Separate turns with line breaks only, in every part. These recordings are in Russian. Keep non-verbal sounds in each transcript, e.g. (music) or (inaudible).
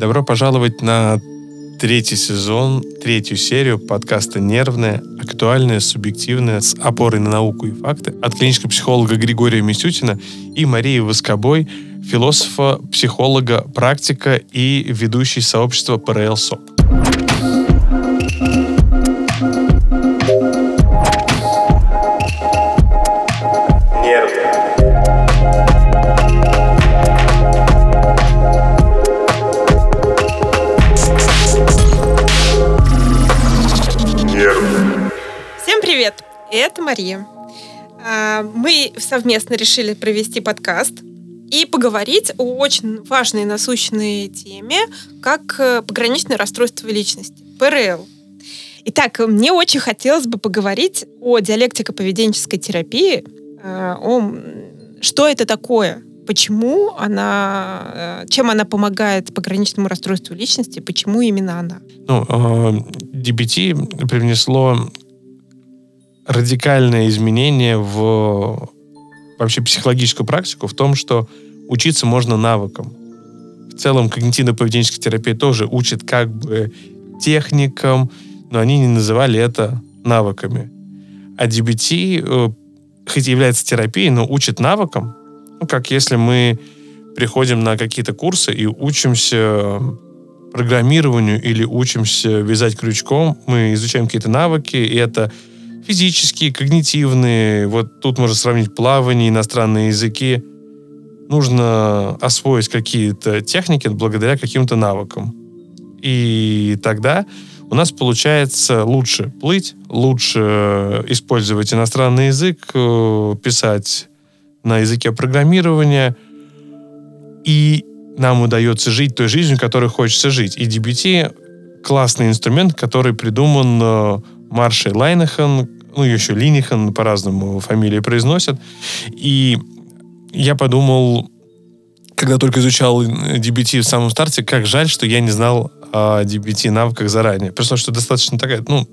Добро пожаловать на третий сезон, третью серию подкаста «Нервное», актуальное, субъективное, с опорой на науку и факты от клинического психолога Григория Мисютина и Марии Воскобой, философа, психолога, практика и ведущей сообщества ПРЛ СОП.
Мария. А, мы совместно решили провести подкаст и поговорить о очень важной насущной теме, как э, пограничное расстройство личности, ПРЛ. Итак, мне очень хотелось бы поговорить о диалектико-поведенческой терапии, э, о что это такое, почему она, э, чем она помогает пограничному расстройству личности, почему именно она?
Ну, DBT привнесло радикальное изменение в вообще психологическую практику в том, что учиться можно навыкам. В целом когнитивно-поведенческая терапия тоже учит как бы техникам, но они не называли это навыками. А DBT, э, хоть и является терапией, но учит навыкам, ну, как если мы приходим на какие-то курсы и учимся программированию или учимся вязать крючком, мы изучаем какие-то навыки, и это физические, когнитивные. Вот тут можно сравнить плавание, иностранные языки. Нужно освоить какие-то техники благодаря каким-то навыкам. И тогда у нас получается лучше плыть, лучше использовать иностранный язык, э, писать на языке программирования, и нам удается жить той жизнью, которой хочется жить. И DBT — классный инструмент, который придуман э, Маршей Лайнехан, ну, еще Линихан, по-разному фамилии произносят. И я подумал, когда только изучал DBT в самом старте, как жаль, что я не знал о DBT навыках заранее. При том, что достаточно такая, ну,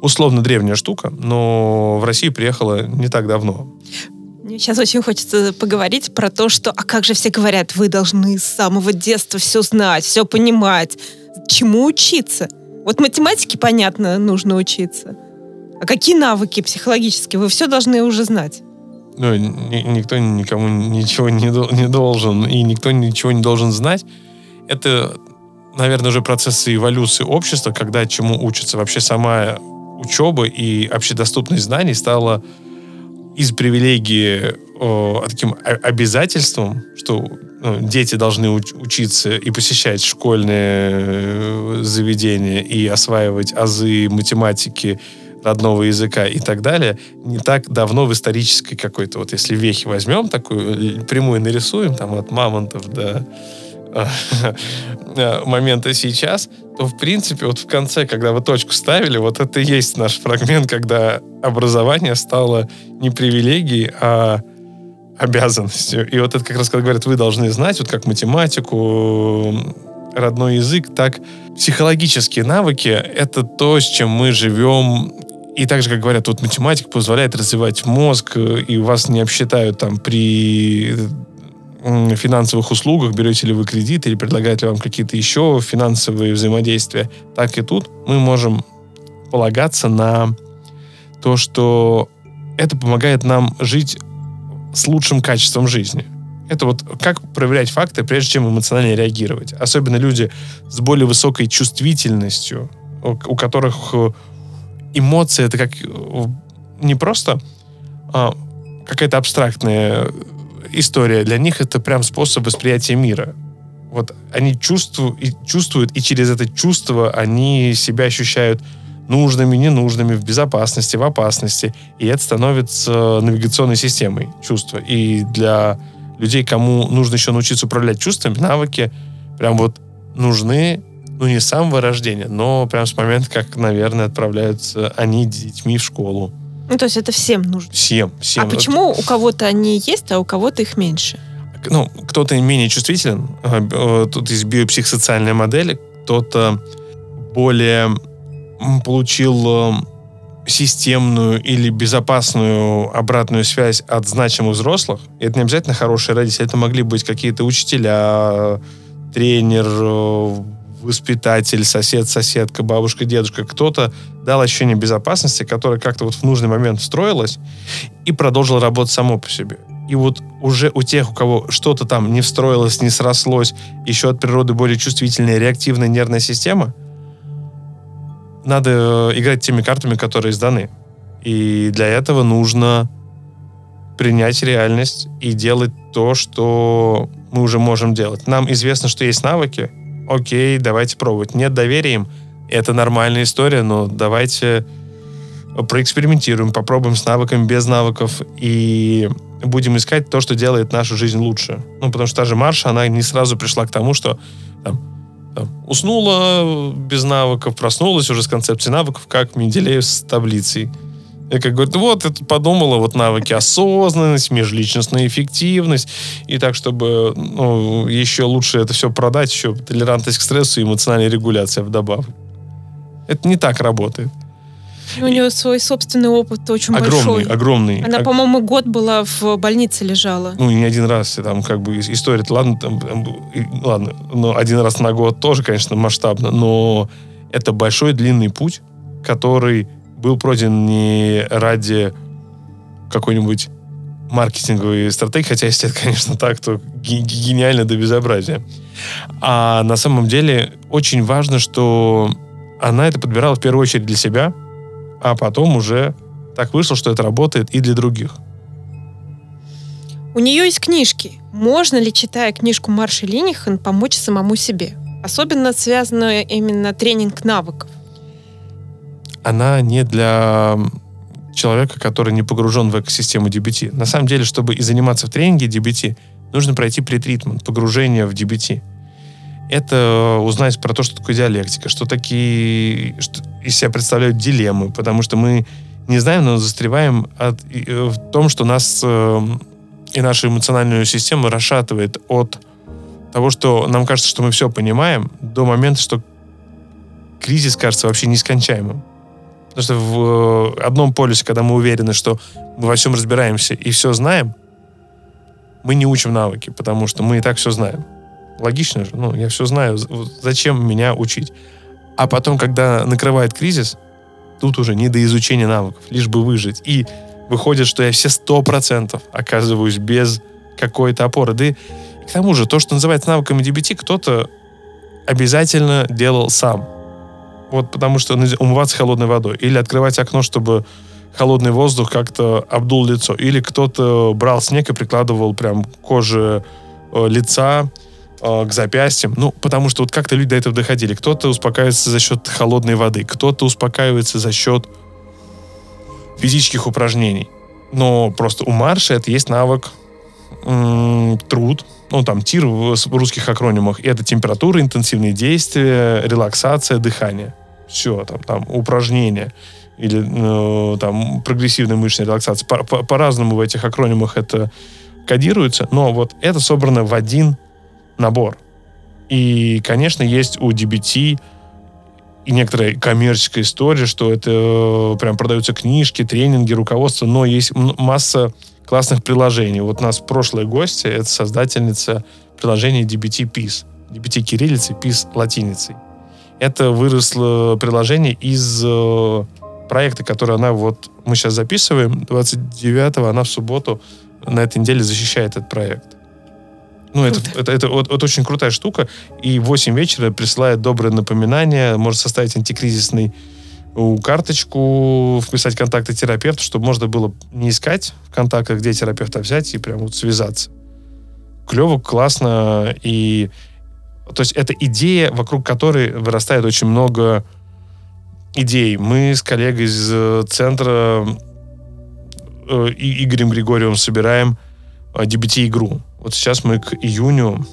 условно древняя штука, но в Россию приехала не так давно.
Мне сейчас очень хочется поговорить про то, что, а как же все говорят, вы должны с самого детства все знать, все понимать. Чему учиться? Вот математике, понятно, нужно учиться. А какие навыки психологические? Вы все должны уже знать.
Ну, ни, никто никому ничего не, не должен, и никто ничего не должен знать. Это, наверное, уже процессы эволюции общества, когда чему учится вообще сама учеба и общедоступность знаний стала из привилегии таким обязательством, что ну, дети должны уч- учиться и посещать школьные э, заведения и осваивать азы математики, родного языка и так далее, не так давно в исторической какой-то, вот если вехи возьмем, такую прямую нарисуем, там от мамонтов до (laughs) э, момента сейчас, то, в принципе, вот в конце, когда вы точку ставили, вот это и есть наш фрагмент, когда образование стало не привилегией, а обязанностью. И вот это как раз, когда говорят, вы должны знать, вот как математику, родной язык, так психологические навыки — это то, с чем мы живем и так же, как говорят, вот математика позволяет развивать мозг, и вас не обсчитают там при финансовых услугах, берете ли вы кредит или предлагают ли вам какие-то еще финансовые взаимодействия, так и тут мы можем полагаться на то, что это помогает нам жить с лучшим качеством жизни. Это вот как проверять факты, прежде чем эмоционально реагировать. Особенно люди с более высокой чувствительностью, у которых эмоции это как э, не просто а, какая-то абстрактная история. Для них это прям способ восприятия мира. Вот они чувствуют чувствуют, и через это чувство они себя ощущают нужными, ненужными, в безопасности, в опасности. И это становится навигационной системой чувства. И для людей, кому нужно еще научиться управлять чувствами, навыки прям вот нужны ну, не с самого рождения, но прям с момента, как, наверное, отправляются они детьми в школу.
Ну, то есть это всем нужно?
Всем, всем.
А почему у кого-то они есть, а у кого-то их меньше?
Ну, кто-то менее чувствителен, э, тут есть биопсихосоциальная модель, кто-то более получил э, системную или безопасную обратную связь от значимых взрослых. И это не обязательно хорошие родители, это могли быть какие-то учителя, тренер, э, воспитатель, сосед, соседка, бабушка, дедушка, кто-то дал ощущение безопасности, которое как-то вот в нужный момент встроилось и продолжило работать само по себе. И вот уже у тех, у кого что-то там не встроилось, не срослось, еще от природы более чувствительная, реактивная нервная система, надо э, играть теми картами, которые сданы. И для этого нужно принять реальность и делать то, что мы уже можем делать. Нам известно, что есть навыки. Окей, давайте пробовать. Нет доверия им. Это нормальная история, но давайте проэкспериментируем, попробуем с навыками, без навыков и будем искать то, что делает нашу жизнь лучше. Ну, потому что та же Марша, она не сразу пришла к тому, что там, уснула без навыков, проснулась уже с концепцией навыков, как Менделеев с таблицей. Я как говорю, вот, это подумала, вот навыки осознанность, межличностная эффективность, и так, чтобы ну, еще лучше это все продать, еще толерантность к стрессу и эмоциональная регуляция вдобавок. Это не так работает.
У нее свой собственный опыт очень
огромный,
большой.
Огромный,
Она, по-моему, год была в больнице лежала.
Ну, не один раз. Там как бы история, ладно, там, ладно, но один раз на год тоже, конечно, масштабно, но это большой длинный путь, который был пройден не ради какой-нибудь маркетинговой стратегии, хотя если это, конечно, так, то гениально до безобразия. А на самом деле очень важно, что она это подбирала в первую очередь для себя, а потом уже так вышло, что это работает и для других.
У нее есть книжки. Можно ли, читая книжку Марши Линихан, помочь самому себе? Особенно связано именно тренинг навыков.
Она не для человека, который не погружен в экосистему DBT. На самом деле, чтобы и заниматься в тренинге DBT, нужно пройти претритмент, погружение в DBT это узнать про то, что такое диалектика, что такие, что из себя представляют дилеммы, потому что мы не знаем, но застреваем от, э, в том, что нас э, и нашу эмоциональную систему расшатывает от того, что нам кажется, что мы все понимаем, до момента, что кризис кажется вообще нескончаемым. Потому что в э, одном полюсе, когда мы уверены, что мы во всем разбираемся и все знаем, мы не учим навыки, потому что мы и так все знаем. Логично же, ну, я все знаю, зачем меня учить? А потом, когда накрывает кризис, тут уже не до изучения навыков, лишь бы выжить. И выходит, что я все сто процентов оказываюсь без какой-то опоры. Да и к тому же, то, что называется навыками DBT, кто-то обязательно делал сам. Вот потому что умываться холодной водой. Или открывать окно, чтобы холодный воздух как-то обдул лицо. Или кто-то брал снег и прикладывал прям коже э, лица Э, к запястьям. Ну, потому что вот как-то люди до этого доходили. Кто-то успокаивается за счет холодной воды, кто-то успокаивается за счет физических упражнений. Но просто у марша это есть навык м- труд, ну, там, ТИР в русских акронимах, и это температура, интенсивные действия, релаксация, дыхание. Все, там, там, упражнения или э, там прогрессивная мышечная релаксация. По- по- по-разному в этих акронимах это кодируется, но вот это собрано в один набор. И, конечно, есть у DBT и некоторая коммерческая история, что это э, прям продаются книжки, тренинги, руководство, но есть масса классных приложений. Вот у нас прошлая гостья, это создательница приложения DBT PIS. DBT кириллицей, PIS латиницей. Это выросло приложение из э, проекта, который она вот, мы сейчас записываем, 29-го, она в субботу на этой неделе защищает этот проект. Ну, это, это, это, вот, вот очень крутая штука. И в 8 вечера присылает доброе напоминание, может составить антикризисный карточку, вписать контакты терапевта, чтобы можно было не искать в контактах, где терапевта взять, и прям вот связаться. Клево, классно. И то есть это идея, вокруг которой вырастает очень много идей. Мы с коллегой из э, центра э, Игорем Григорьевым собираем DBT-игру. Вот сейчас мы к июню,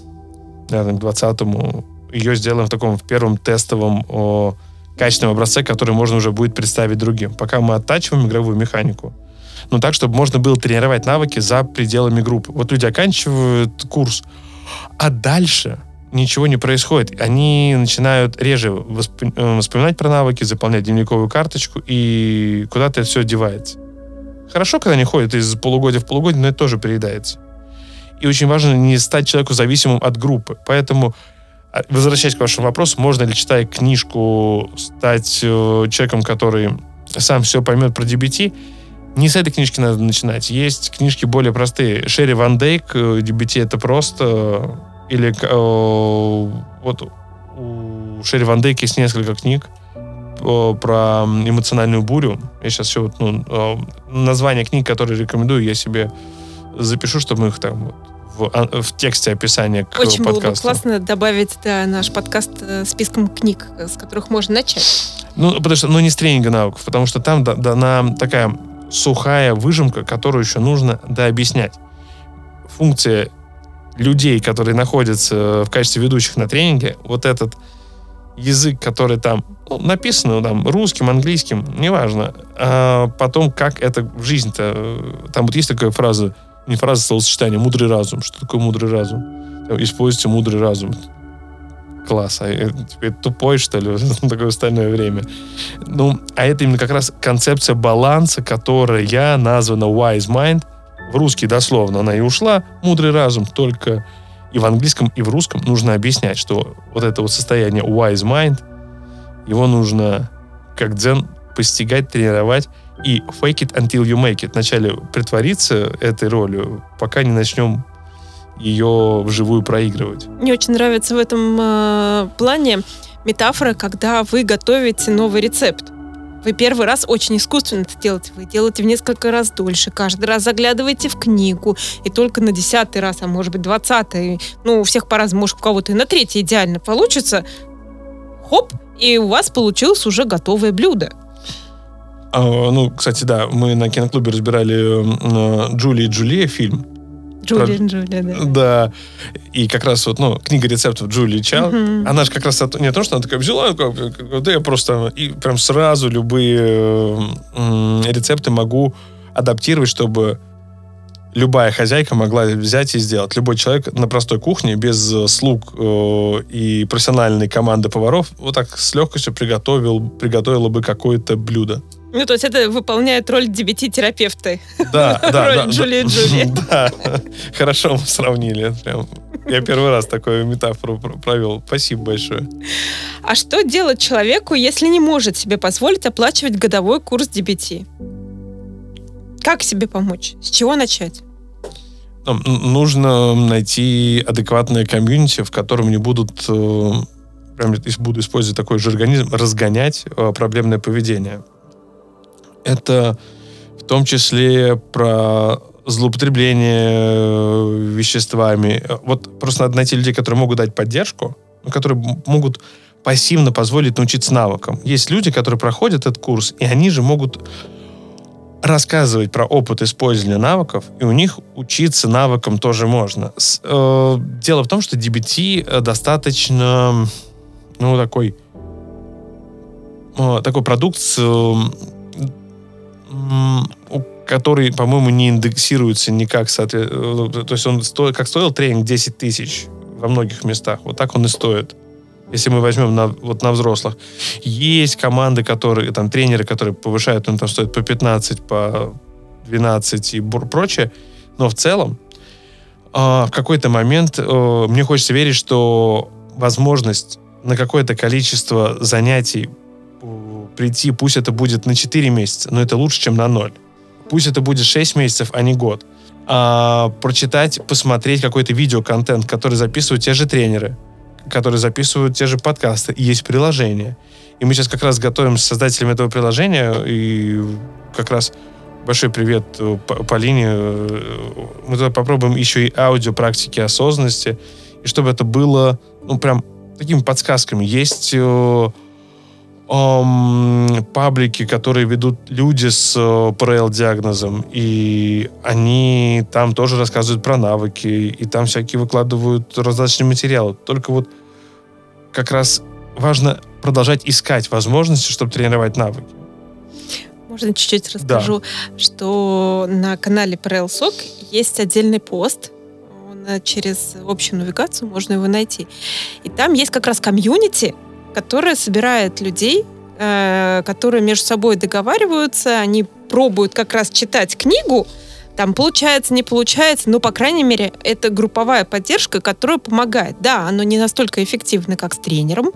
наверное, к 20-му ее сделаем в таком в первом тестовом о, качественном образце, который можно уже будет представить другим. Пока мы оттачиваем игровую механику. Но так, чтобы можно было тренировать навыки за пределами группы. Вот люди оканчивают курс, а дальше ничего не происходит. Они начинают реже. Э, вспоминать про навыки, заполнять дневниковую карточку, и куда-то это все девается. Хорошо, когда они ходят из полугодия в полугодие, но это тоже переедается. И очень важно не стать человеку зависимым от группы. Поэтому А, возвращаясь к вашему вопросу, можно ли, читая книжку, стать э, человеком, который сам все поймет про DBT? Не с этой книжки надо начинать. Есть книжки более простые. Шерри Ван Дейк, DBT это просто... Или э, вот у Шерри Ван Дейк есть несколько книг про эмоциональную бурю. Я сейчас все вот, ну, э, название книг, которые рекомендую, я себе запишу, чтобы мы их там вот в, а, в тексте описания к
Очень
подкасту.
было бы классно добавить да, наш подкаст э, списком книг, с которых можно начать.
Ну, потому что, ну, не с тренинга навыков, потому что там дана такая сухая выжимка, которую еще нужно дообъяснять. Функция людей, которые находятся в качестве ведущих на тренинге, вот этот язык, который там ну, написан ну, там, русским, английским, неважно. А потом, как это в жизни-то... Э, там вот есть такая фраза, не фраза, а словосочетание, мудрый разум. Что такое мудрый разум? Используйте мудрый разум. Класс. А теперь тупой, что ли, (laughs) в такое остальное время? Ну, а это именно как раз концепция баланса, которая названа wise mind. В русский дословно она и ушла. Мудрый разум только и в английском, и в русском нужно объяснять, что вот это вот состояние wise mind, его нужно как дзен постигать, тренировать и fake it until you make it. Вначале притвориться этой ролью, пока не начнем ее вживую проигрывать.
Мне очень нравится в этом э, плане метафора, когда вы готовите новый рецепт. Вы первый раз очень искусственно это делаете. Вы делаете в несколько раз дольше. Каждый раз заглядываете в книгу. И только на десятый раз, а может быть двадцатый, ну, у всех по-разному, может, у кого-то и на третий идеально получится. Хоп, и у вас получилось уже готовое блюдо.
А, ну, кстати, да, мы на киноклубе разбирали э, Джули и Джулия фильм.
Джулия, Про... Джулия, да.
Да. И как раз вот, ну, книга рецептов Джулии Чао, угу. она же как раз не то, что она такая взяла, да я просто и прям сразу любые рецепты могу адаптировать, чтобы любая хозяйка могла взять и сделать. Любой человек на простой кухне, без слуг э, и профессиональной команды поваров, вот так с легкостью приготовил, приготовила бы какое-то блюдо.
Ну, то есть это выполняет роль DBT-терапевта. (laughs)
Да, да.
Роль Джулии да, Джули. (laughs)
Да, хорошо мы сравнили. Прям. Я первый раз такую метафору провел. Спасибо большое.
А что делать человеку, если не может себе позволить оплачивать годовой курс DBT? Как себе помочь? С чего начать?
Ну, нужно найти адекватное комьюнити, в котором не будут, э, прям буду использовать такой же организм, разгонять э, проблемное поведение. Это в том числе про злоупотребление э, веществами. Вот просто надо найти людей, которые могут дать поддержку, которые могут пассивно позволить научиться навыкам. Есть люди, которые проходят этот курс, и они же могут рассказывать про опыт использования навыков, и у них учиться навыкам тоже можно. С, э, дело в том, что DBT э, достаточно, ну, такой, э, такой продукт с который, по-моему, не индексируется никак. Соответственно, то есть он сто, как стоил тренинг 10 тысяч во многих местах, вот так он и стоит. Если мы возьмем на, вот на взрослых. Есть команды, которые, там, тренеры, которые повышают, он там стоит по 15, по 12 и прочее. Но в целом, э, в какой-то момент э, мне хочется верить, что возможность на какое-то количество занятий прийти, пусть это будет на 4 месяца, но это лучше, чем на 0. Пусть это будет 6 месяцев, а не год. А, прочитать, посмотреть какой-то видеоконтент, который записывают те же тренеры, которые записывают те же подкасты. И есть приложение. И мы сейчас как раз готовим с создателями этого приложения, и как раз большой привет э, Полине. Э, мы туда попробуем еще и аудио практики осознанности, и чтобы это было, ну, прям такими подсказками. Есть э, эм, паблики, которые ведут люди с э, ПРЛ-диагнозом, и они там тоже рассказывают про навыки, и там всякие выкладывают различные материалы. Только вот как раз важно продолжать искать возможности, чтобы тренировать навыки.
Можно чуть-чуть расскажу, да. что на канале ПРЛ СОК есть отдельный пост, он э, через общую навигацию можно его найти. И там есть как раз комьюнити, которая собирает людей, э, которые между собой договариваются, они пробуют как раз читать книгу, Там получается, не получается, но, по крайней мере, это групповая поддержка, которая помогает. Да, оно не настолько эффективно, как с тренером,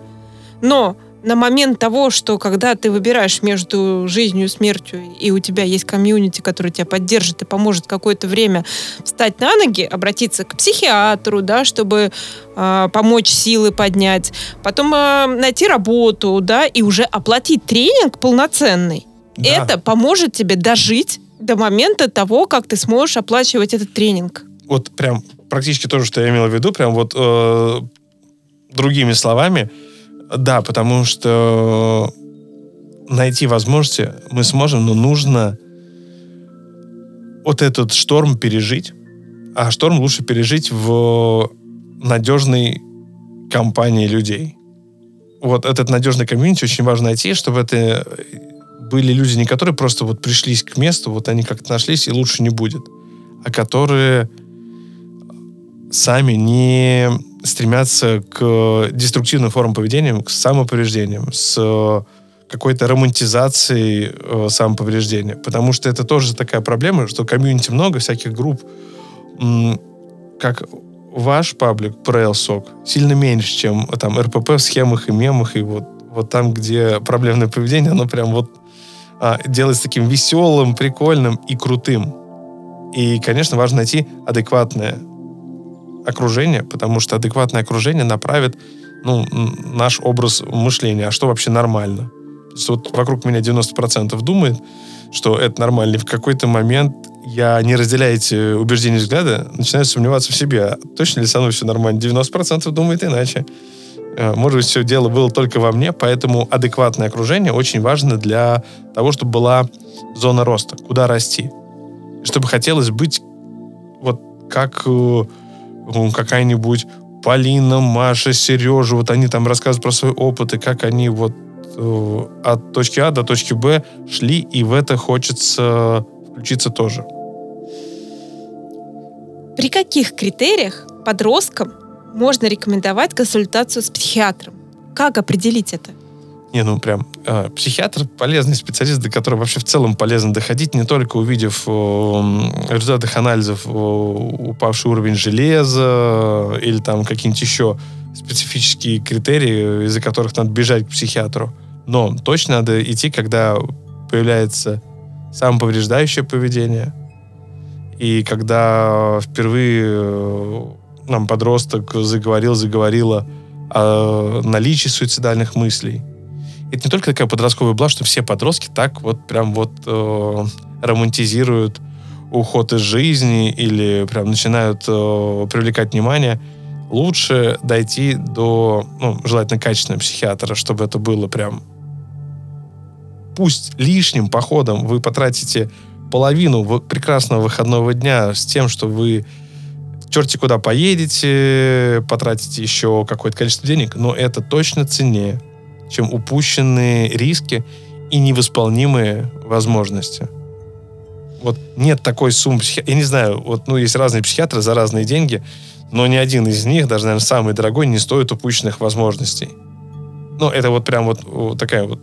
но на момент того, что когда ты выбираешь между жизнью и смертью, и у тебя есть комьюнити, который тебя поддержит и поможет какое-то время встать на ноги, обратиться к психиатру, да, чтобы э, помочь силы поднять, потом э, найти работу, да, и уже оплатить тренинг полноценный. Да. Это поможет тебе дожить до момента того, как ты сможешь оплачивать этот тренинг.
Вот прям практически то же, что я имел в виду, прям вот э, другими словами, да, потому что найти возможности мы сможем, но нужно вот этот шторм пережить. А шторм лучше пережить в надежной компании людей. Вот этот надежный комьюнити очень важно найти, чтобы это были люди, не которые просто вот пришлись к месту, вот они как-то нашлись, и лучше не будет, а которые сами не стремятся к деструктивным формам поведения, к самоповреждениям, с какой-то романтизацией э, самоповреждения. Потому что это тоже такая проблема, что комьюнити много, всяких групп. М, как ваш паблик, PrailSoc, сильно меньше, чем там РПП в схемах и мемах, и вот, вот там, где проблемное поведение, оно прям вот а, делается таким веселым, прикольным и крутым. И, конечно, важно найти адекватное окружение, потому что адекватное окружение направит ну, наш образ мышления. А что вообще нормально? То есть вот вокруг меня 90% думает, что это нормально. И в какой-то момент я, не разделяя эти убеждения и взгляды, начинаю сомневаться в себе. А точно ли со мной все нормально? 90% думает иначе. Э, может быть, все дело было только во мне, поэтому адекватное окружение очень важно для того, чтобы была зона роста, куда расти. Чтобы хотелось быть вот как э, какая-нибудь Полина, Маша, Сережа, вот они там рассказывают про свой опыт и как они вот э, от точки А до точки Б шли, и в это хочется включиться тоже.
При каких критериях подросткам можно рекомендовать консультацию с психиатром? Как определить это?
Не, ну прям э, психиатр полезный специалист, до которого вообще в целом полезно доходить, не только увидев э, результатах анализов э, упавший уровень железа или там какие-нибудь еще специфические критерии, из-за которых надо бежать к психиатру. Но точно надо идти, когда появляется самоповреждающее поведение, и когда впервые э, нам подросток заговорил, заговорила о наличии суицидальных мыслей, это не только такая подростковая блажь, что все подростки так вот прям вот э, романтизируют уход из жизни или прям начинают э, привлекать внимание. Лучше дойти до, ну, желательно качественного психиатра, чтобы это было прям пусть лишним походом вы потратите половину прекрасного выходного дня с тем, что вы черти куда поедете, потратите еще какое-то количество денег, но это точно ценнее чем упущенные риски и невосполнимые возможности. Вот нет такой суммы. Я не знаю, вот, ну, есть разные психиатры за разные деньги, но ни один из них, даже, наверное, самый дорогой, не стоит упущенных возможностей. Ну, это вот прям вот, вот такая вот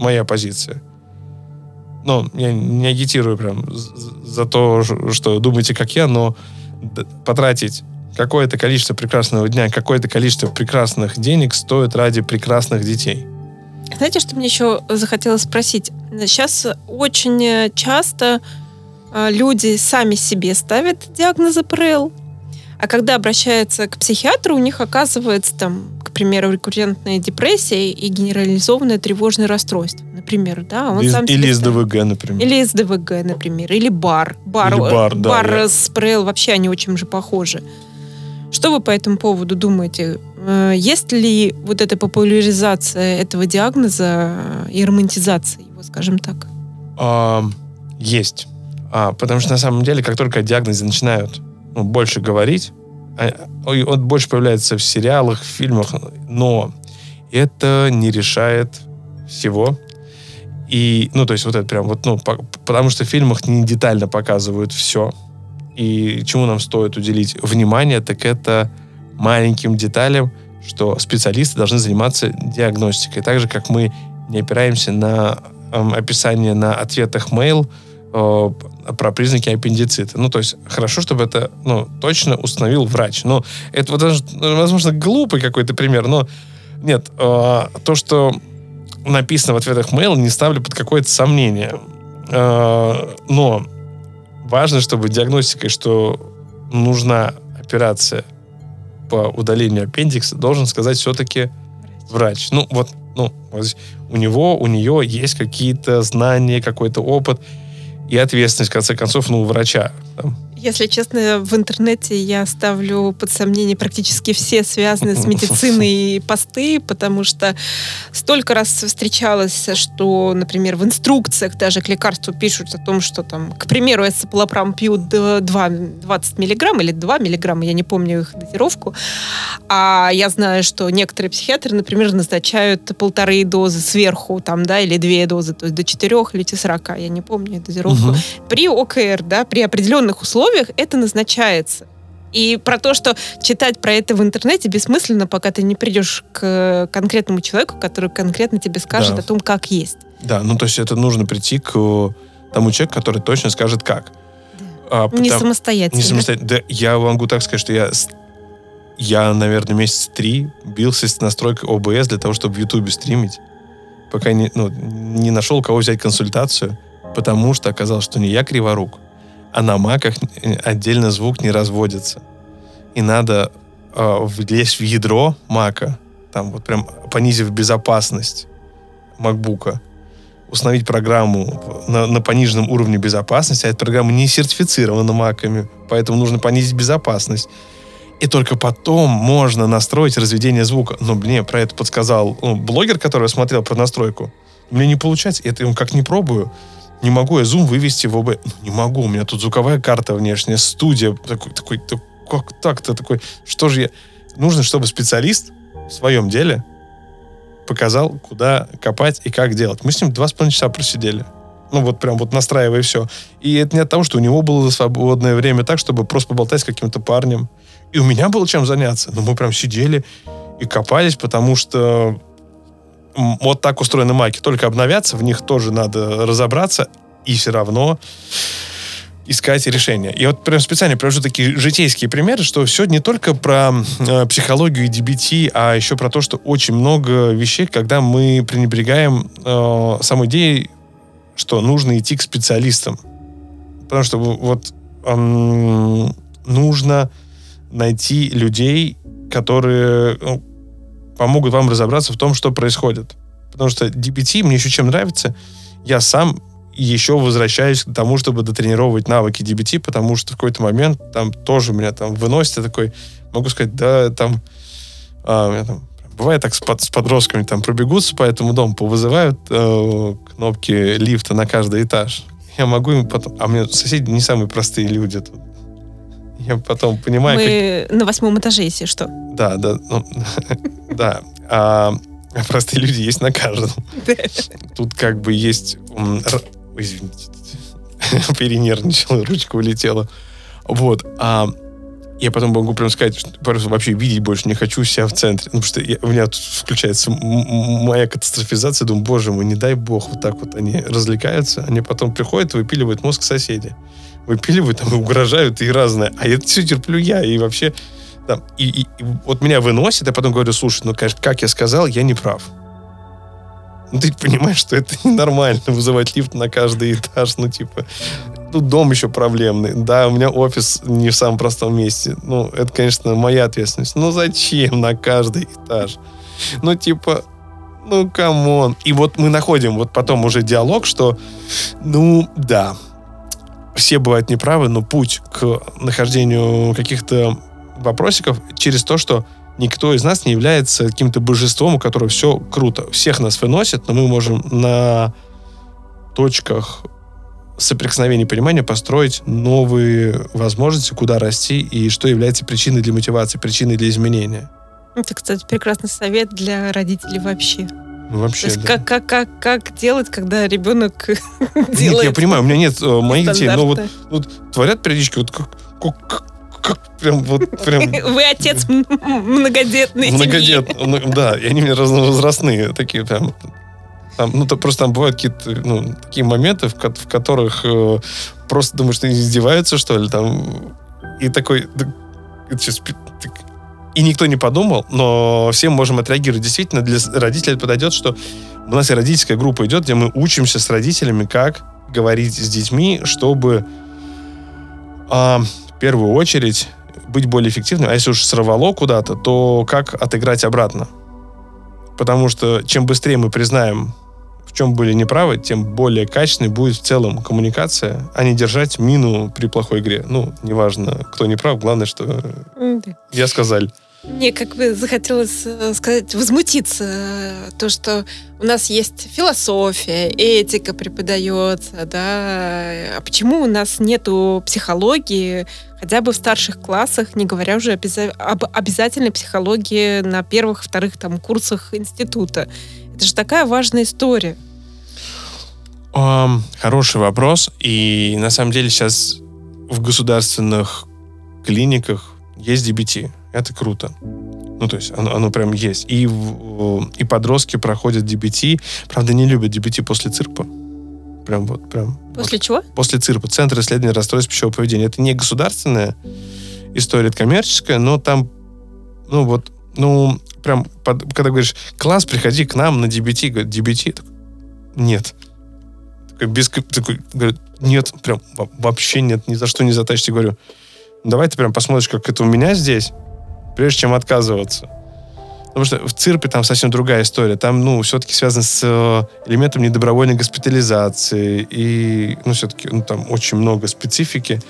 моя позиция. Ну, я не агитирую прям за то, что думаете, как я, но потратить какое-то количество прекрасного дня, какое-то количество прекрасных денег стоит ради прекрасных детей.
Знаете, что мне еще захотелось спросить? Сейчас очень часто а, люди сами себе ставят диагнозы ПРЛ, а когда обращаются к психиатру, у них оказывается там, к примеру, рекуррентная депрессия и генерализованное тревожное расстройство, например, да,
он из, сам или из ДВГ, например.
Или из ДВГ, например, или бар, бар, или бар, да, бар я... с ПРЛ вообще они очень же похожи. Что вы по этому поводу думаете? Э, есть ли вот эта популяризация этого диагноза и романтизация его, скажем так?
А, есть. А, потому что на самом деле, как только о диагнозе начинают ну, больше говорить, а, он больше появляется в сериалах, в фильмах, но это не решает всего. И, ну, то есть вот это прям вот, ну, по, потому что в фильмах не детально показывают все и чему нам стоит уделить внимание, так это маленьким деталям, что специалисты должны заниматься диагностикой. Так же, как мы не опираемся на э, описание на ответах mail, э, про признаки аппендицита. Ну, то есть, хорошо, чтобы это, ну, точно установил врач. Ну, это, вот возможно, глупый какой-то пример, но нет, э, то, что написано в ответах mail, не ставлю под какое-то сомнение. Э, но важно, чтобы диагностикой, что нужна операция по удалению аппендикса, должен сказать все-таки врач. Ну, вот, ну, у него, у нее есть какие-то знания, какой-то опыт и ответственность, в конце концов, ну, у врача. Там,
если честно, в интернете я ставлю под сомнение практически все связанные с медициной (laughs) посты, потому что столько раз встречалось, что, например, в инструкциях даже к лекарству пишут о том, что там, к примеру, эсцеполопрам пьют 2, 20 миллиграмм или 2 миллиграмма, я не помню их дозировку, а я знаю, что некоторые психиатры, например, назначают полторы дозы сверху, там, да, или две дозы, то есть до 4 или до 40, я не помню дозировку. Угу. При ОКР, да, при определенных условиях условиях это назначается. И про то, что читать про это в интернете бессмысленно, пока ты не придешь к конкретному человеку, который конкретно тебе скажет да. о том, как есть.
Да, ну то есть это нужно прийти к тому человеку, который точно скажет как.
Да. А, не самостоятельно.
Не самостоятельно. Да, я могу так сказать, что я, я, наверное, месяц три бился с настройкой ОБС для того, чтобы в Ютубе стримить, пока не, ну, не нашел, кого взять консультацию, потому что оказалось, что не я криворук, а на маках отдельно звук не разводится. И надо э, влезть в ядро мака, там вот прям понизив безопасность макбука, установить программу на, на пониженном уровне безопасности, а эта программа не сертифицирована маками, поэтому нужно понизить безопасность. И только потом можно настроить разведение звука. Но мне про это подсказал ну, блогер, который смотрел про настройку. Мне не получается. Это я как не пробую. Не могу я зум вывести в ОБ. Ну, не могу, у меня тут звуковая карта внешняя, студия. Такой, такой, такой как так-то такой? Что же я... Нужно, чтобы специалист в своем деле показал, куда копать и как делать. Мы с ним два с половиной часа просидели. Ну, вот прям вот настраивая все. И это не от того, что у него было свободное время так, чтобы просто поболтать с каким-то парнем. И у меня было чем заняться. Но мы прям сидели и копались, потому что вот так устроены майки. Только обновятся, в них тоже надо разобраться, и все равно искать решения. И вот прям специально привожу такие житейские примеры, что все не только про э, психологию и DBT, а еще про то, что очень много вещей, когда мы пренебрегаем э, самой идеей, что нужно идти к специалистам. Потому что вот э, нужно найти людей, которые ну, помогут вам разобраться в том, что происходит. Потому что DBT мне еще чем нравится, я сам еще возвращаюсь к тому, чтобы дотренировать навыки DBT, потому что в какой-то момент там тоже меня там выносит, я такой, могу сказать, да, там, меня там бывает так с, под, с подростками там пробегутся по этому дому, повызывают э, кнопки лифта на каждый этаж. Я могу им потом... А у меня соседи не самые простые люди тут. Я потом понимаю...
Мы как... на восьмом этаже, если что.
Да, да. Ну, (laughs) да. А, простые люди есть на каждом. (laughs) Тут как бы есть... Извините, (laughs) перенервничал, ручка улетела. Вот. А я потом могу прям сказать, что просто вообще видеть больше не хочу себя в центре. Ну, потому что я, у меня тут включается моя катастрофизация. Думаю, боже мой, не дай бог, вот так вот они развлекаются. Они потом приходят и выпиливают мозг соседей выпиливают, там, угрожают, и разное. А это все терплю я, и вообще... Там, и, и, и вот меня выносит, а потом говорю, слушай, ну, конечно, как я сказал, я не прав. Ну, ты понимаешь, что это (laughs) ненормально, вызывать лифт на каждый этаж, ну, типа, тут дом еще проблемный. Да, у меня офис не в самом простом месте. Ну, это, конечно, моя ответственность. Ну, зачем на каждый этаж? Ну, типа, ну, come on. И вот мы находим вот потом уже диалог, что, ну, да, все бывают неправы, но путь к нахождению каких-то вопросиков через то, что никто из нас не является каким-то божеством, у которого все круто. Всех нас выносят, но мы можем на точках соприкосновения понимания построить новые возможности, куда расти и что является причиной для мотивации, причиной для изменения.
Это, кстати, прекрасный совет для родителей вообще.
Ну, вообще, То есть
да. как, как, как, как делать, когда ребенок (laughs) делает...
я понимаю, у меня нет э, моих детей, но вот, вот творят периодически вот как, как, как прям вот (laughs) прям...
Вы отец (laughs) многодетный
Многодетный, да, и они мне разновозрастные, такие прям Там, ну, то просто там бывают какие-то ну, такие моменты, в, в которых э, просто думаешь, что издеваются, что ли, там. И такой... сейчас так- и никто не подумал, но все можем отреагировать. Действительно, для родителей это подойдет, что у нас и родительская группа идет, где мы учимся с родителями, как говорить с детьми, чтобы а, в первую очередь быть более эффективным. А если уж сорвало куда-то, то как отыграть обратно? Потому что чем быстрее мы признаем, в чем были неправы, тем более качественной будет в целом коммуникация, а не держать мину при плохой игре. Ну, неважно, кто не прав, главное, что я сказал.
Мне как бы захотелось э, сказать, возмутиться, э, то, что у нас есть философия, этика преподается, да, а почему у нас нету психологии хотя бы в старших классах, не говоря уже обяза- об обязательной психологии на первых, вторых там курсах института. Это же такая важная история.
Ам, хороший вопрос. И на самом деле сейчас в государственных клиниках есть DBT. Это круто. Ну, то есть оно, оно прям есть. И, и подростки проходят DBT. Правда, не любят DBT после цирка. Прям вот, прям.
После чего?
после ЦИРПа, Центр исследования расстройств пищевого поведения. Это не государственная история, это коммерческая, но там, ну вот, ну, прям, под- когда говоришь, класс, приходи к нам на DBT, говорит, DBT? Нет. Такой, без, ко- такой, говорит, нет, прям во- вообще нет, ни за что не затащите. Говорю, давай ты прям посмотришь, как это у меня здесь, прежде чем отказываться. Потому что в ЦИРПе там совсем другая история. Там, ну, все-таки связано с э, элементом недобровольной госпитализации. И, ну, все-таки, ну, там очень много специфики.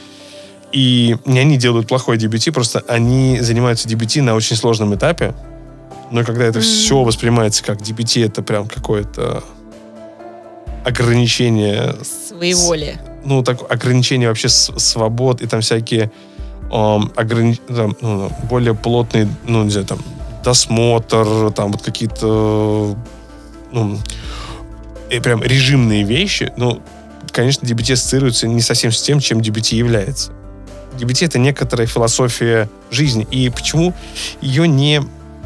И не они делают плохой DBT, просто они занимаются DBT на очень сложном этапе. Но когда это
Мгм.
все воспринимается как DBT, это прям какое-то ограничение
Своеволие.
ну, так, ограничения вообще свобод и там всякие эм, ограни- там, ну, более плотный, ну, не знаю, там, досмотр, там вот какие-то, ну, и прям режимные вещи, ну, конечно, DBT ассоциируется не совсем с тем, чем DBT является. DBT — это некоторая философия жизни. И почему ее не...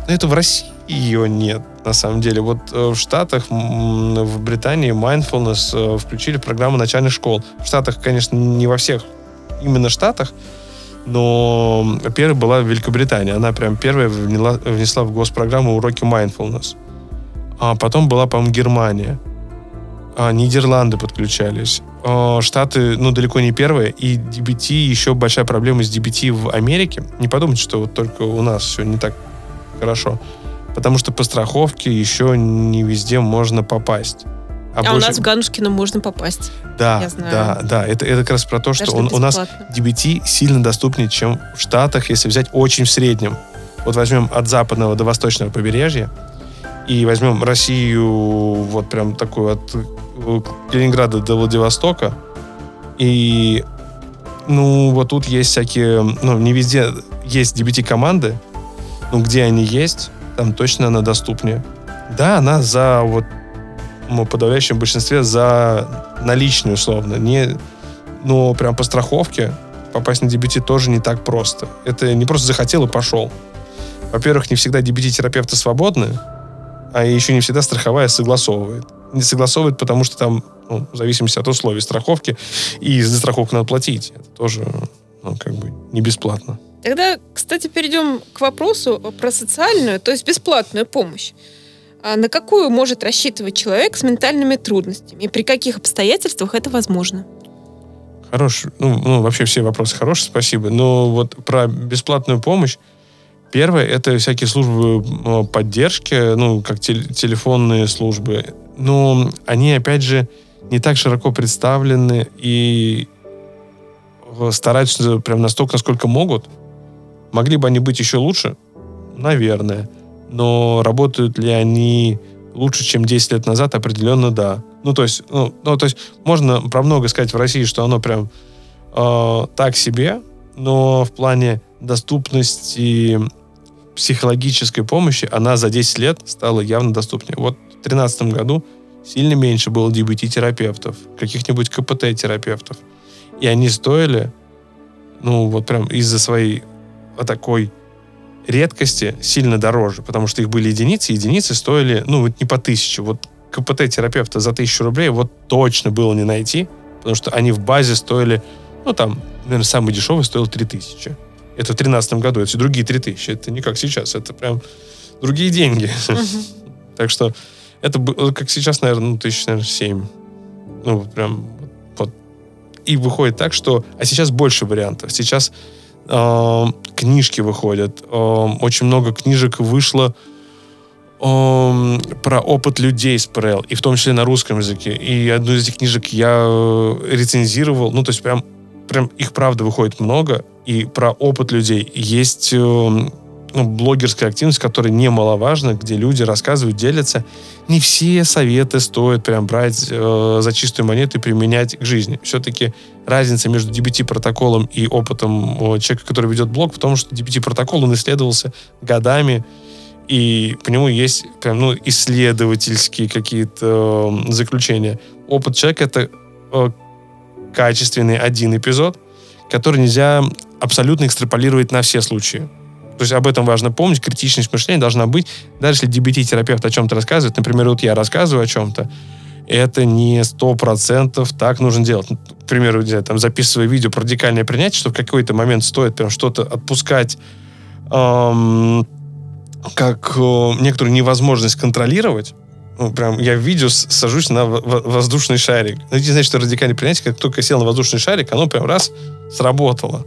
Это в России ее нет, на самом деле. Вот э, в Штатах, в Британии mindfulness э, включили в программу начальных школ. В Штатах, конечно, не во всех именно Штатах, но первой была Великобритания. Она прям первая вняла- внесла в госпрограмму уроки mindfulness. А потом была, по-моему, Германия. А, Нидерланды подключались. А, Штаты, ну, далеко не первые. И DBT, еще большая проблема с DBT в Америке. Не подумайте, что вот только у нас все не так хорошо. Потому что по страховке еще не везде можно попасть.
А, у
больше-
нас в Ганушкино можно попасть.
Да, да, да. Это, это как раз про то, что
Даже
он- у нас. DBT сильно доступнее, чем в Штатах, если взять очень в среднем. Вот возьмем от западного до восточного побережья и возьмем Россию вот прям такую от э, Калининграда до Владивостока. И ну вот тут есть всякие, ну не везде есть DBT-команды, но где они есть, там точно она доступнее. Да, она за вот ну, подавляющем большинстве за наличные условно. Не, но прям по страховке попасть на DBT тоже не так просто. Это не просто захотел и пошел. Во-первых, не всегда DBT-терапевты свободны, а еще не всегда страховая согласовывает. Не согласовывает, потому что там, ну, в зависимости от условий страховки, и за страховку надо платить. Это тоже, ну, как бы, не бесплатно.
Тогда, кстати, перейдем к вопросу про социальную, то есть бесплатную помощь. А на какую может рассчитывать человек с ментальными трудностями? И при каких обстоятельствах это возможно?
Хорош, ну, ну, вообще все вопросы хорошие, спасибо. Но вот про бесплатную помощь. Первое, это всякие службы э, поддержки, ну, как тел- телефонные службы. Но они, опять же, не так широко представлены и э, стараются прям настолько, насколько могут. Могли бы они быть еще лучше? Наверное. Но работают ли они лучше, чем 10 лет назад? Определенно да. Ну, то есть, ну, ну, то есть можно про много сказать в России, что оно прям э, так себе, но в плане доступности психологической помощи она за 10 лет стала явно доступнее. Вот в 2013 году сильно меньше было DBT-терапевтов, каких-нибудь КПТ-терапевтов. И они стоили, ну, вот прям из-за своей вот такой редкости сильно дороже, потому что их были единицы, единицы стоили, ну, вот не по тысяче, вот КПТ-терапевта за тысячу рублей вот точно было не найти, потому что они в базе стоили, ну, там, наверное, самый дешевый стоил 3000. Это в 2013 году, это другие 3000. Это не как сейчас, это прям другие деньги. Так что это было, как сейчас, наверное, ну, тысяч, наверное, 7. Ну, прям вот. И выходит так, что... А сейчас больше вариантов. Сейчас э, книжки выходят. Э, очень много книжек вышло э, про опыт людей с ПРЛ, и в том числе на русском языке. И одну из этих книжек я э, рецензировал. Ну, то есть прям, прям их, правда, выходит много. И про опыт людей есть... Э, ну, блогерская активность, которая немаловажна, где люди рассказывают, делятся. Не все советы стоит прям брать э, за чистую монету и применять к жизни. Все-таки разница между DBT-протоколом и опытом э, человека, который ведет блог, в том, что DBT-протокол, он исследовался годами, и по нему есть прям, ну, исследовательские какие-то э, заключения. Опыт человека — это э, качественный один эпизод, который нельзя абсолютно экстраполировать на все случаи. То есть об этом важно помнить, критичность мышления должна быть. Даже если DBT-терапевт о чем-то рассказывает, например, вот я рассказываю о чем-то, это не сто процентов так нужно делать. Ну, к примеру, я там записываю видео про радикальное принятие, что в какой-то момент стоит прям что-то отпускать, эм, как э, некоторую невозможность контролировать. Ну, прям я в видео сажусь на воздушный шарик. Ну, это значит, что радикальное принятие, как только сел на воздушный шарик, оно прям раз сработало.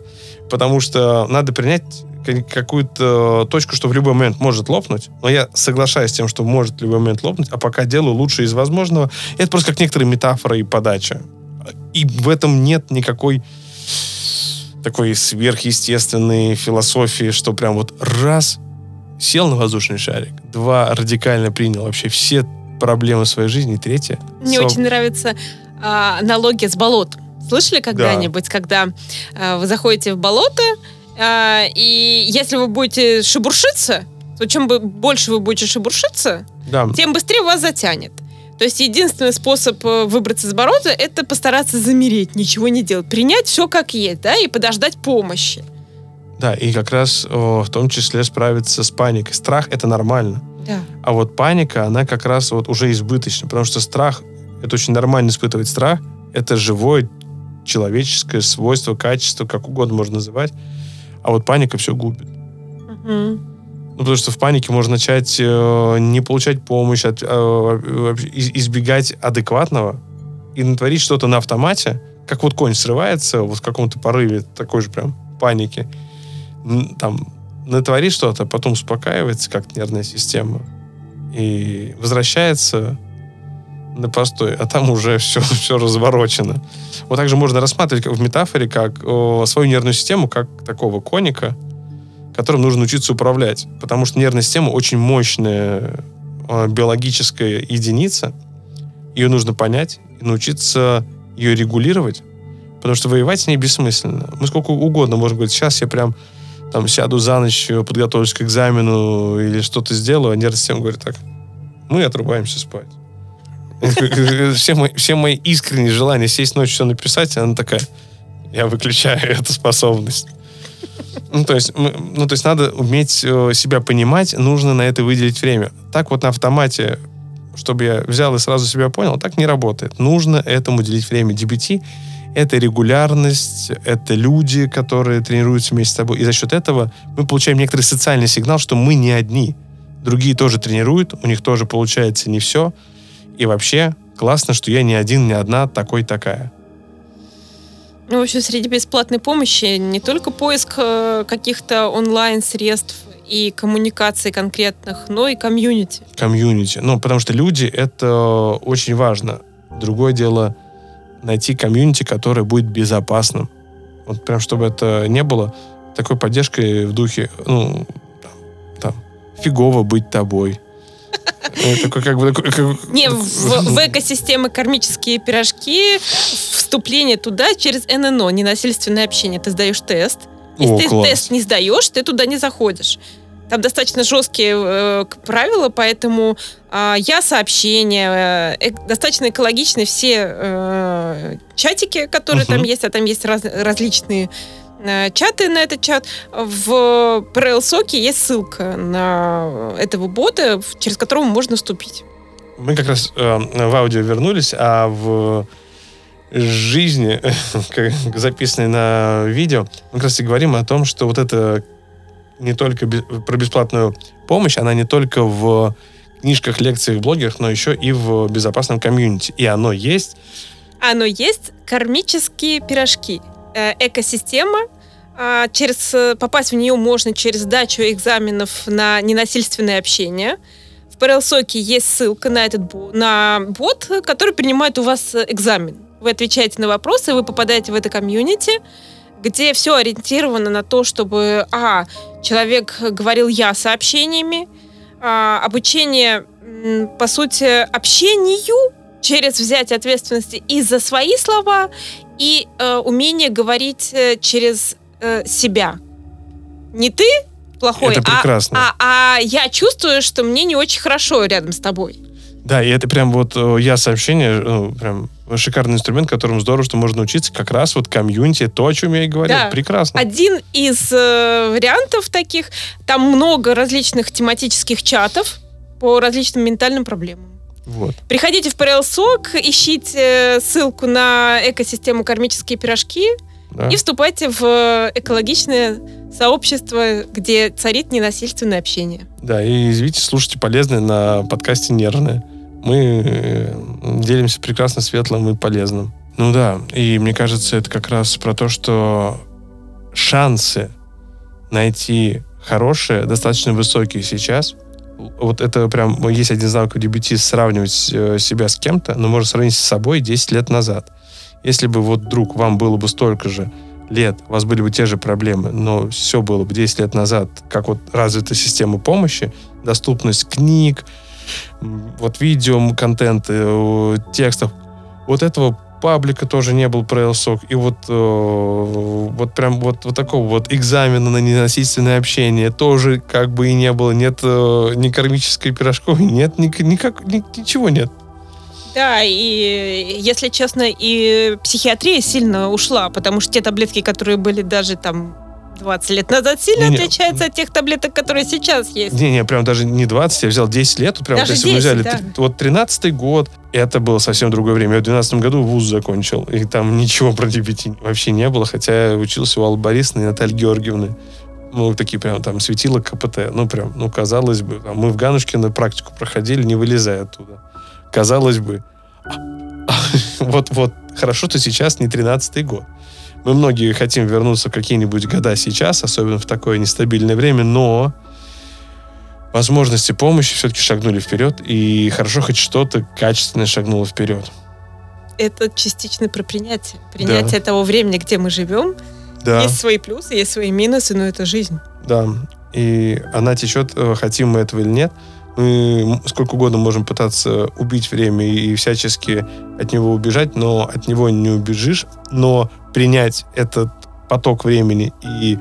Потому что надо принять какую-то точку, что в любой момент может лопнуть, но я соглашаюсь с тем, что может в любой момент лопнуть, а пока делаю лучше из возможного. Это просто как некоторые метафоры и подача. И в этом нет никакой такой сверхъестественной философии, что прям вот раз сел на воздушный шарик, два радикально принял вообще все проблемы своей жизни, и третье...
Мне своб... очень нравится а, аналогия с болотом. Слышали когда-нибудь, да. когда а, вы заходите в болото, а, и если вы будете шебуршиться, то чем больше вы будете шебуршиться, да. тем быстрее вас затянет. То есть единственный способ э, выбраться из борода это постараться замереть, ничего не делать, принять все как есть, да, и подождать помощи.
Да, и как раз о, в том числе справиться с паникой. Страх это нормально. Да. А вот паника, она как раз вот уже избыточна, потому что страх это очень нормально испытывать страх. Это живое человеческое свойство, качество, как угодно можно называть. А вот паника все губит. Угу. Ну, потому что в панике можно начать э, не получать помощь, от, э, избегать адекватного и натворить что-то на автомате, как вот конь срывается вот в каком-то порыве такой же прям паники. Там натворит что-то, потом успокаивается как нервная система и возвращается на постой, а там уже (laughs) все, все разворочено. Вот также можно рассматривать в метафоре как о, свою нервную систему как такого коника, которым нужно учиться управлять. Потому что нервная система очень мощная о, биологическая единица. Ее нужно понять и научиться ее регулировать. Потому что воевать с ней бессмысленно. Мы сколько угодно можем говорить, сейчас я прям там сяду за ночь, подготовлюсь к экзамену или что-то сделаю, а нервная система говорит так, мы отрубаемся спать все мои, все мои искренние желания сесть ночью все написать, она такая, я выключаю (laughs) эту способность. Ну, то есть, ну, то есть надо уметь э, себя понимать, нужно на это выделить время. Так вот на автомате, чтобы я взял и сразу себя понял, так не работает. Нужно этому уделить время. DBT — это регулярность, это люди, которые тренируются вместе с тобой. И за счет этого мы получаем некоторый социальный сигнал, что мы не одни. Другие тоже тренируют, у них тоже получается не все — и вообще классно, что я не один, не одна такой такая.
Ну, в общем, среди бесплатной помощи не только поиск э, каких-то онлайн-средств и коммуникаций конкретных, но и комьюнити.
Комьюнити. Ну, потому что люди — это очень важно. Другое дело найти комьюнити, которое будет безопасным. Вот прям, чтобы это не было такой поддержкой в духе, ну, там, фигово быть тобой,
такой как бы... Не, в, экосистемы кармические пирожки, вступление туда через ННО, ненасильственное общение. Ты сдаешь тест. Если ты тест не сдаешь, ты туда не заходишь. Там достаточно жесткие э, правила, поэтому э, я сообщения, э, достаточно экологичны все э, чатики, которые uh-huh. там есть, а там есть раз, различные Э, чаты на этот чат. В PRL-соке есть ссылка на этого бота, через которого можно вступить.
Мы как раз э, в аудио вернулись, а в жизни, (laughs) записанной на видео, мы как раз и говорим о том, что вот это не только про бесплатную помощь, она не только в книжках, лекциях, блогерах, но еще и в безопасном комьюнити. И оно есть.
Оно есть кармические пирожки. Э, экосистема. А, Через, попасть в нее можно через сдачу экзаменов на ненасильственное общение. В PRL-соке есть ссылка на этот на бот, который принимает у вас экзамен. Вы отвечаете на вопросы, вы попадаете в это комьюнити, где все ориентировано на то, чтобы, а, человек говорил я сообщениями, а, обучение, по сути, общению через взятие ответственности и за свои слова, и э, умение говорить э, через э, себя. Не ты плохой,
Это
а-
прекрасно.
А, а я чувствую, что мне не очень хорошо рядом с тобой.
Да, и это прям вот э, я сообщение, ну, прям шикарный инструмент, которому здорово, что можно учиться как раз вот комьюнити, то, о чем я и говорил.
Да.
Прекрасно.
Один из э, вариантов таких, там много различных тематических чатов по различным ментальным проблемам.
Вот.
Приходите в PRL-сок, ищите ссылку на экосистему «Кармические пирожки»
Да.
и вступайте в экологичное сообщество, где царит ненасильственное общение.
Да, и извините, слушайте полезное на подкасте «Нервное». Мы э, делимся прекрасно светлым и полезным. Ну да, и мне кажется, это как раз про то, что шансы найти хорошее достаточно высокие сейчас. Вот это прям, есть один знак у DBT сравнивать э, себя с кем-то, но можно сравнить с собой 10 лет назад. Если бы вот вдруг вам было бы столько же лет, у вас были бы те же проблемы, но все было бы 10 лет назад, как вот развита система помощи, доступность книг, вот видео, контента, э, текстов, вот этого паблика тоже не был про LSOC. И вот, э, вот прям вот, вот такого вот экзамена на ненасильственное общение тоже как бы и не было. Нет э, ни кармической пирожковой, нет ни, никак, ни- ничего нет.
Да, и если честно, и психиатрия сильно ушла, потому что те таблетки, которые были даже там 20 лет назад, сильно
Не-не.
отличаются от тех таблеток, которые сейчас есть.
Не-не, прям даже не 20, я взял 10 лет. Вот прям
Даже
вот если мы
10,
взяли
да.
вот 13 год, это было совсем другое время. Я в 12 году вуз закончил, и там ничего про DBT вообще не было, хотя я учился у Аллы Борисовны и Натальи Георгиевны. Ну, такие прям там светило КПТ. Ну, прям, ну, казалось бы, там, мы в Ганушкино практику проходили, не вылезая оттуда. Казалось бы, (laughs) вот, вот, хорошо, что сейчас не 13-й год. Мы многие хотим вернуться в какие-нибудь года сейчас, особенно в такое нестабильное время, но возможности помощи все-таки шагнули вперед, и хорошо хоть что-то качественное шагнуло вперед.
Это частично про принятие. Принятие того времени, где мы живем.
Да,
Есть свои плюсы, есть свои минусы, но это жизнь.
да. И она течет, э, хотим мы этого или нет. Мы сколько угодно можем пытаться убить время и всячески от него убежать, но от него не убежишь. Но принять этот поток времени и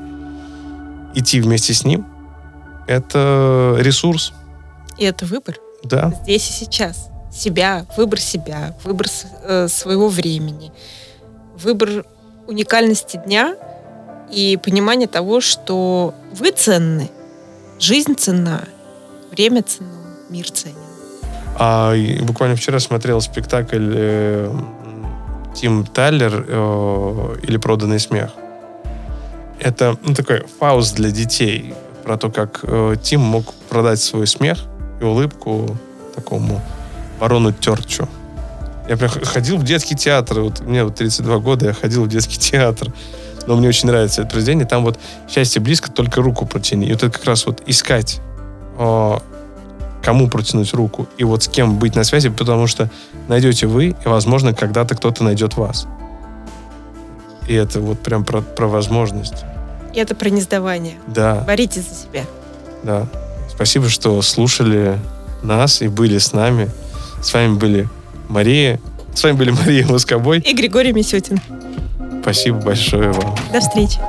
идти вместе с ним, это ресурс.
И это выбор.
Да,
Здесь и сейчас. Себя, выбор себя, выбор э, своего времени, выбор уникальности дня и понимание того, что вы ценны, жизнь ценна, время ценно, мир ценен.
А буквально вчера смотрел спектакль э, Тим Таллер э, или «Проданный смех». Это ну, такой фауст для детей про то, как э, Тим мог продать свой смех и улыбку такому барону Терчу. Я прям ходил в детский театр. Вот мне вот 32 года, я ходил в детский (laughs) театр. Но мне очень нравится это произведение. Там вот счастье близко, только руку протяни. И вот это как раз вот искать э, кому протянуть руку и вот с кем быть на связи, потому что найдете вы, и, возможно, когда-то кто-то найдет вас. И это вот прям про, про возможность.
И это про несдавание.
Да,
Боритесь за себя.
да. Спасибо, что слушали нас и были с нами. С вами были Мария. С вами были Мария Москобой.
И Григорий Мисютин.
Спасибо большое вам.
До встречи.